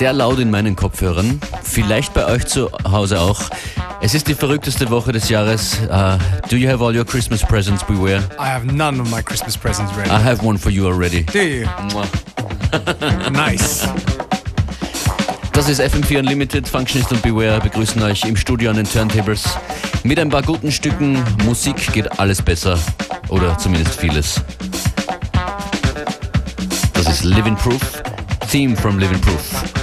sehr laut in meinen Kopfhörern. Vielleicht bei euch zu Hause auch. Es ist die verrückteste Woche des Jahres. Uh, do you have all your Christmas presents beware? I have none of my Christmas presents ready. I have one for you already. Do you? nice. Das ist FM4 Unlimited, Functionist und Beware begrüßen euch im Studio an den Turntables. Mit ein paar guten Stücken Musik geht alles besser oder zumindest vieles. Das ist Living Proof, Theme from Living Proof.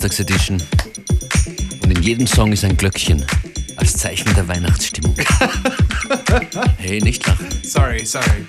Geburtstagsedition. Und in jedem Song ist ein Glöckchen als Zeichen der Weihnachtsstimmung. hey, nicht lachen. Sorry, sorry.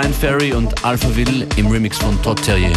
Brian Ferry und Alpha Alphaville im Remix von Todd Terrier.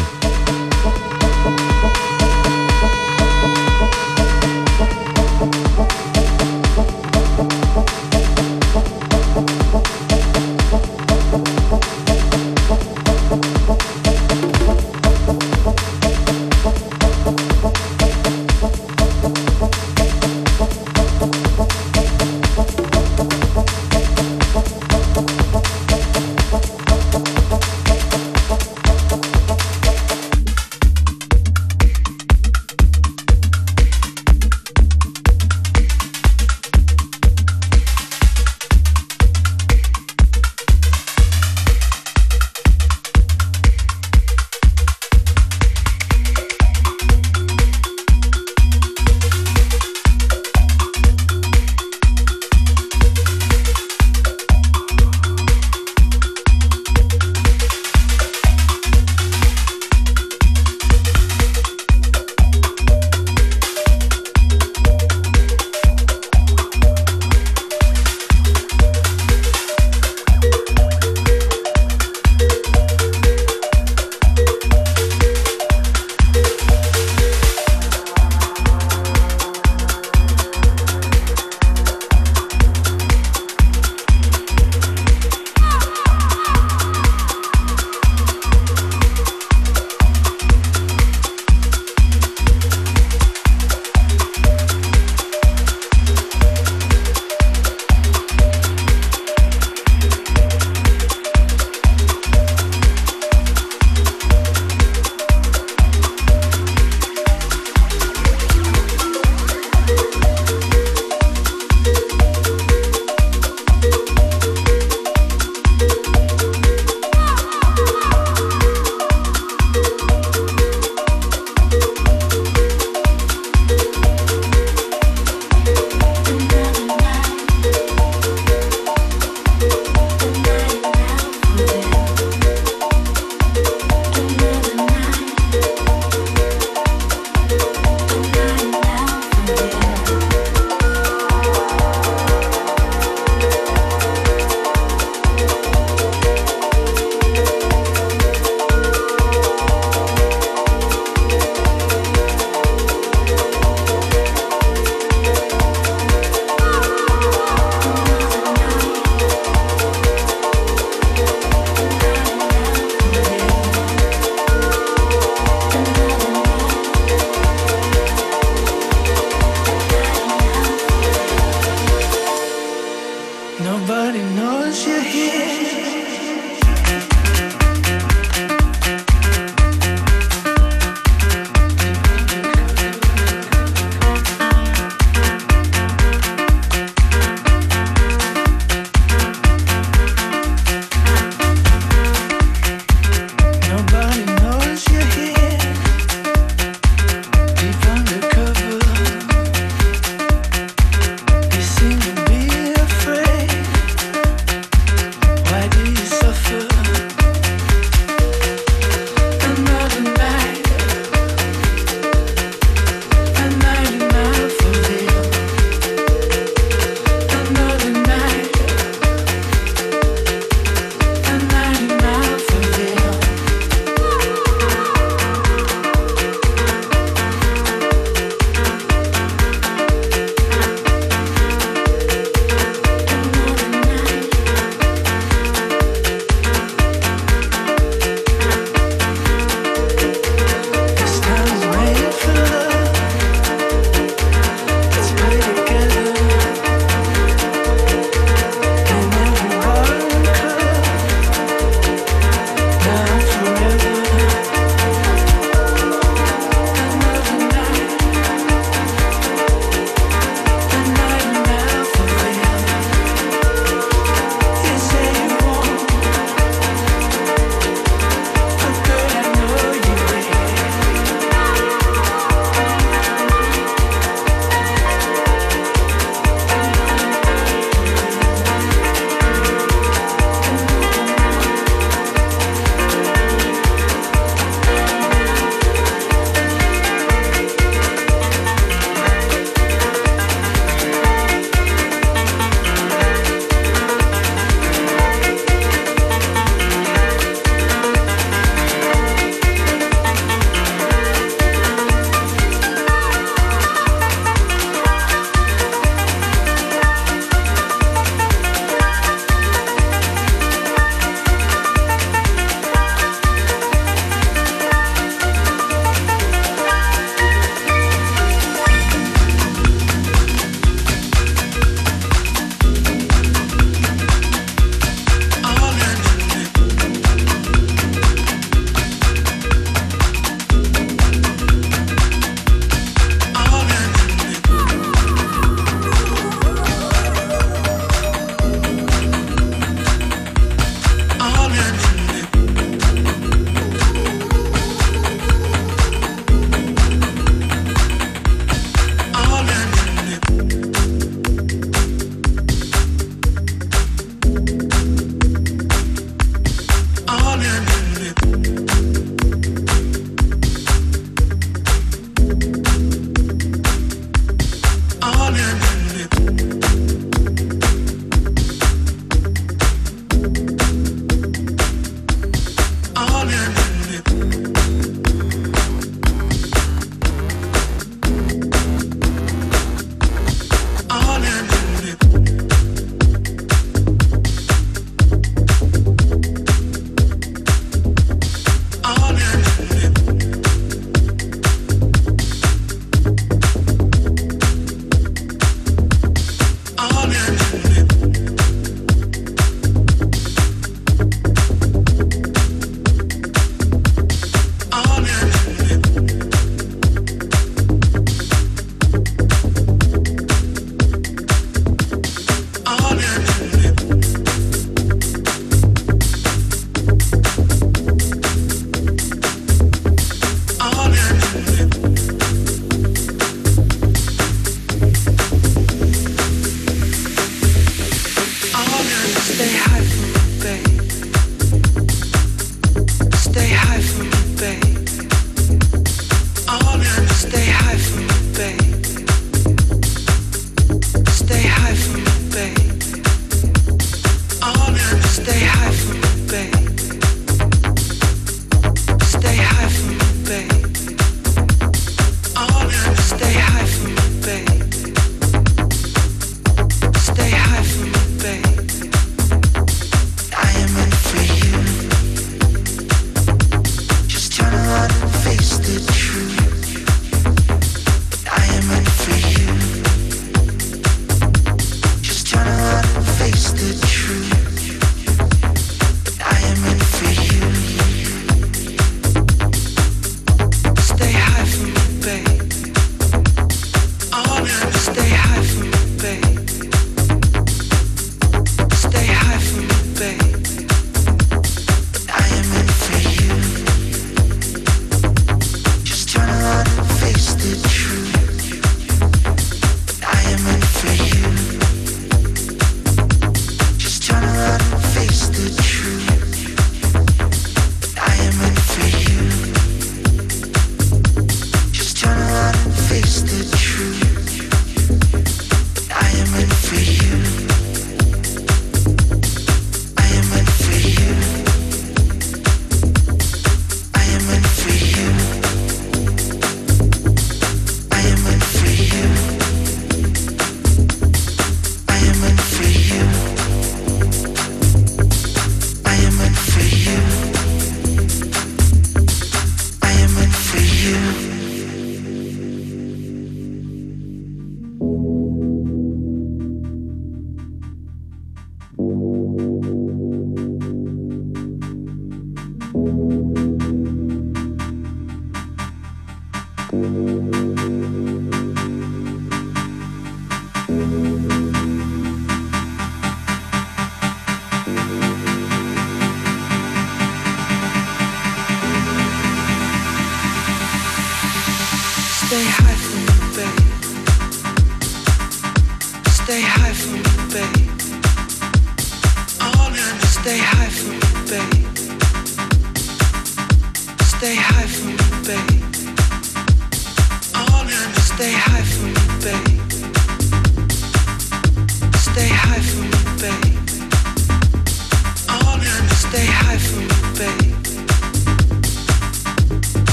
they hide.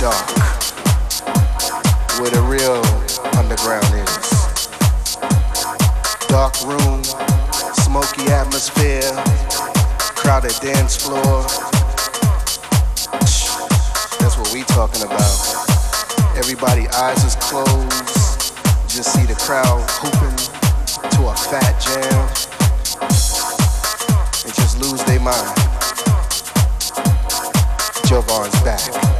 dark where the real underground is. Dark room, smoky atmosphere, crowded dance floor. That's what we talking about. Everybody eyes is closed. Just see the crowd hooping to a fat jam. And just lose their mind. Jovan's back.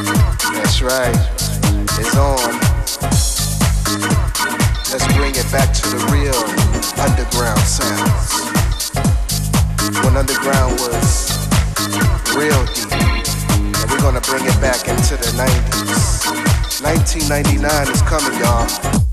That's right, it's on. Let's bring it back to the real underground sounds. When underground was real deep, and we're gonna bring it back into the 90s. 1999 is coming, y'all.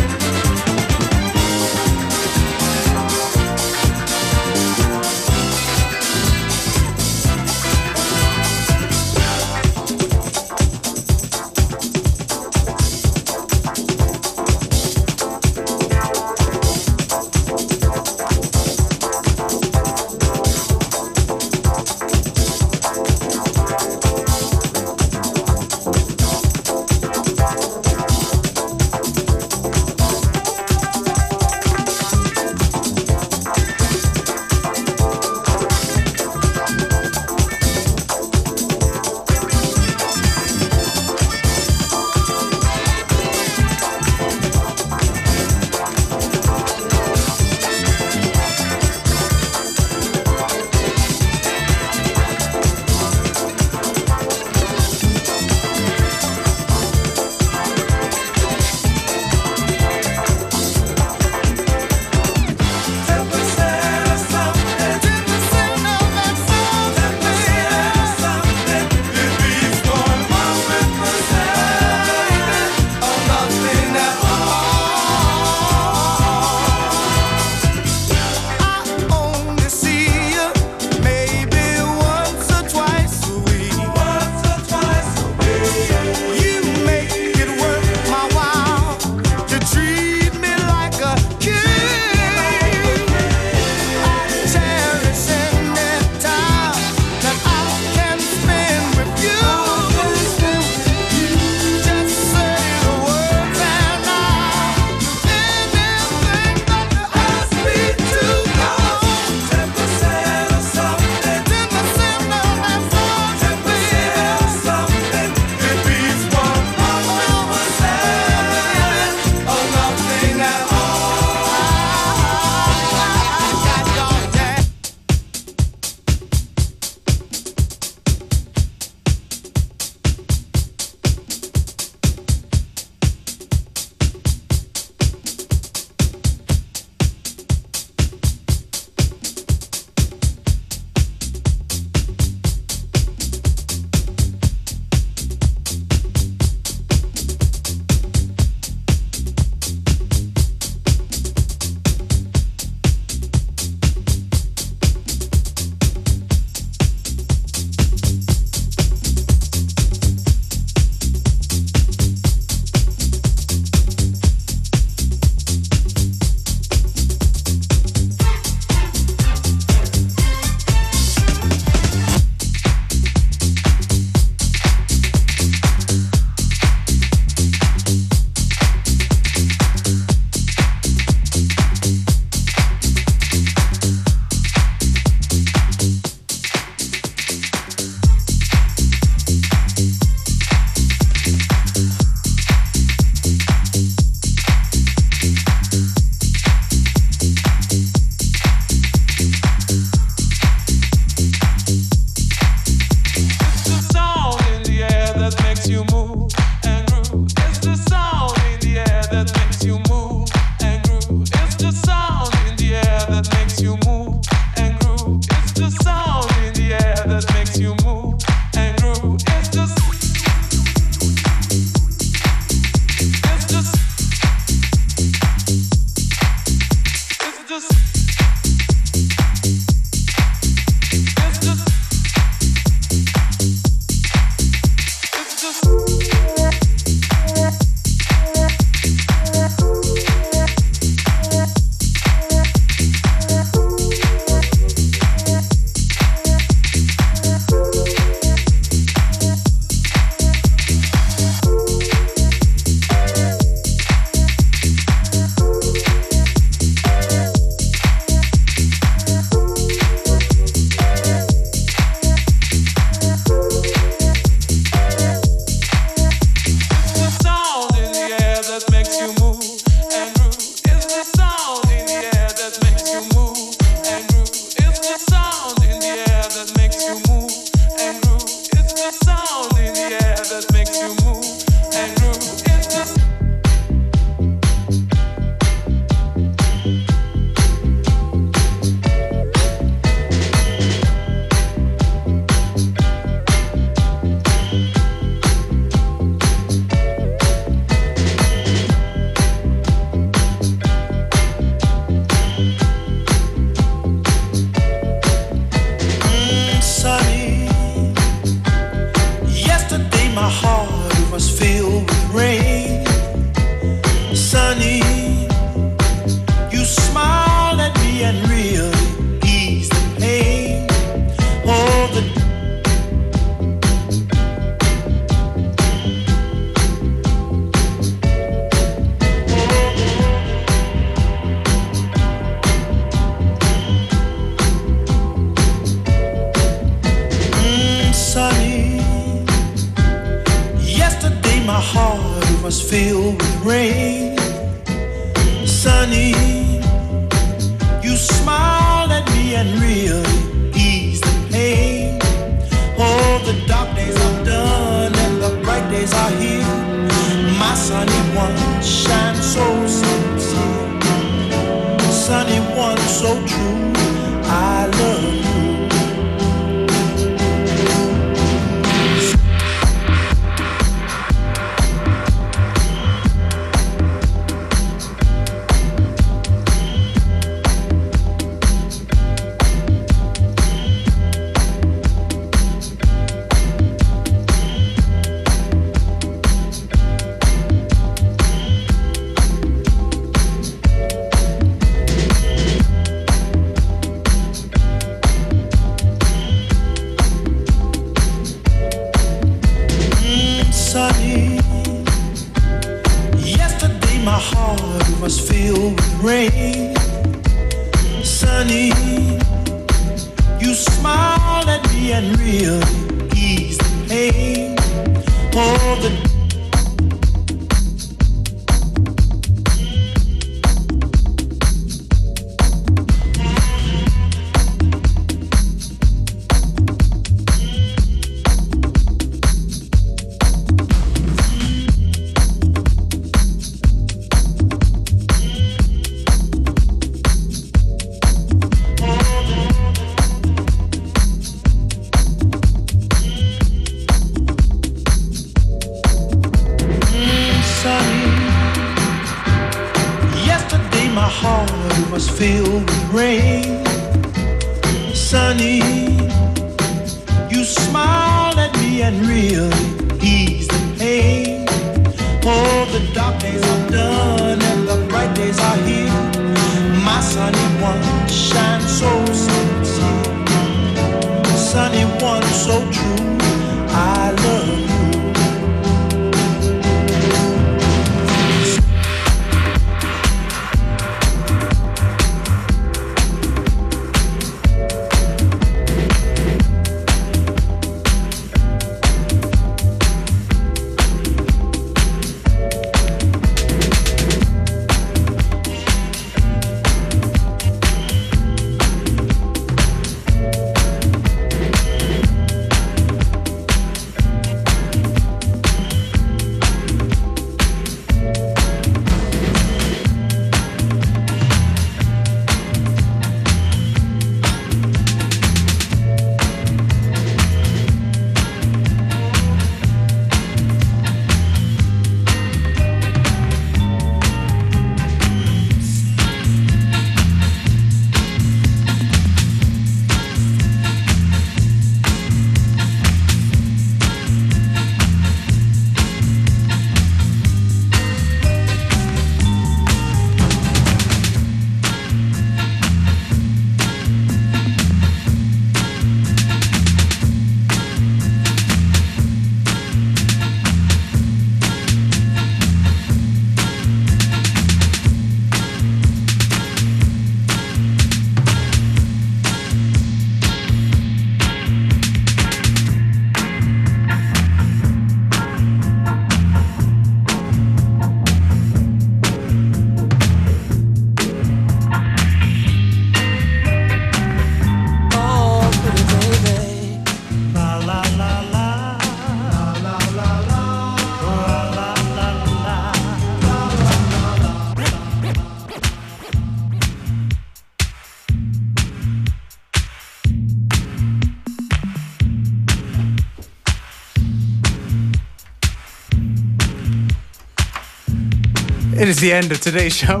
is the end of today's show.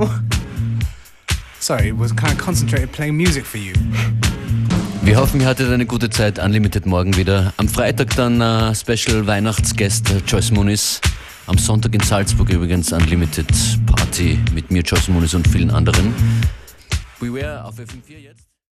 Sorry, was kind of concentrated playing music for you. Wir hoffen, ihr hattet eine gute Zeit. Unlimited morgen wieder. Am Freitag dann uh, Special Weihnachtsgäste äh, Joyce Moonis. Am Sonntag in Salzburg übrigens Unlimited Party mit mir, Joyce Moonis und vielen anderen. Beware auf FM4 jetzt.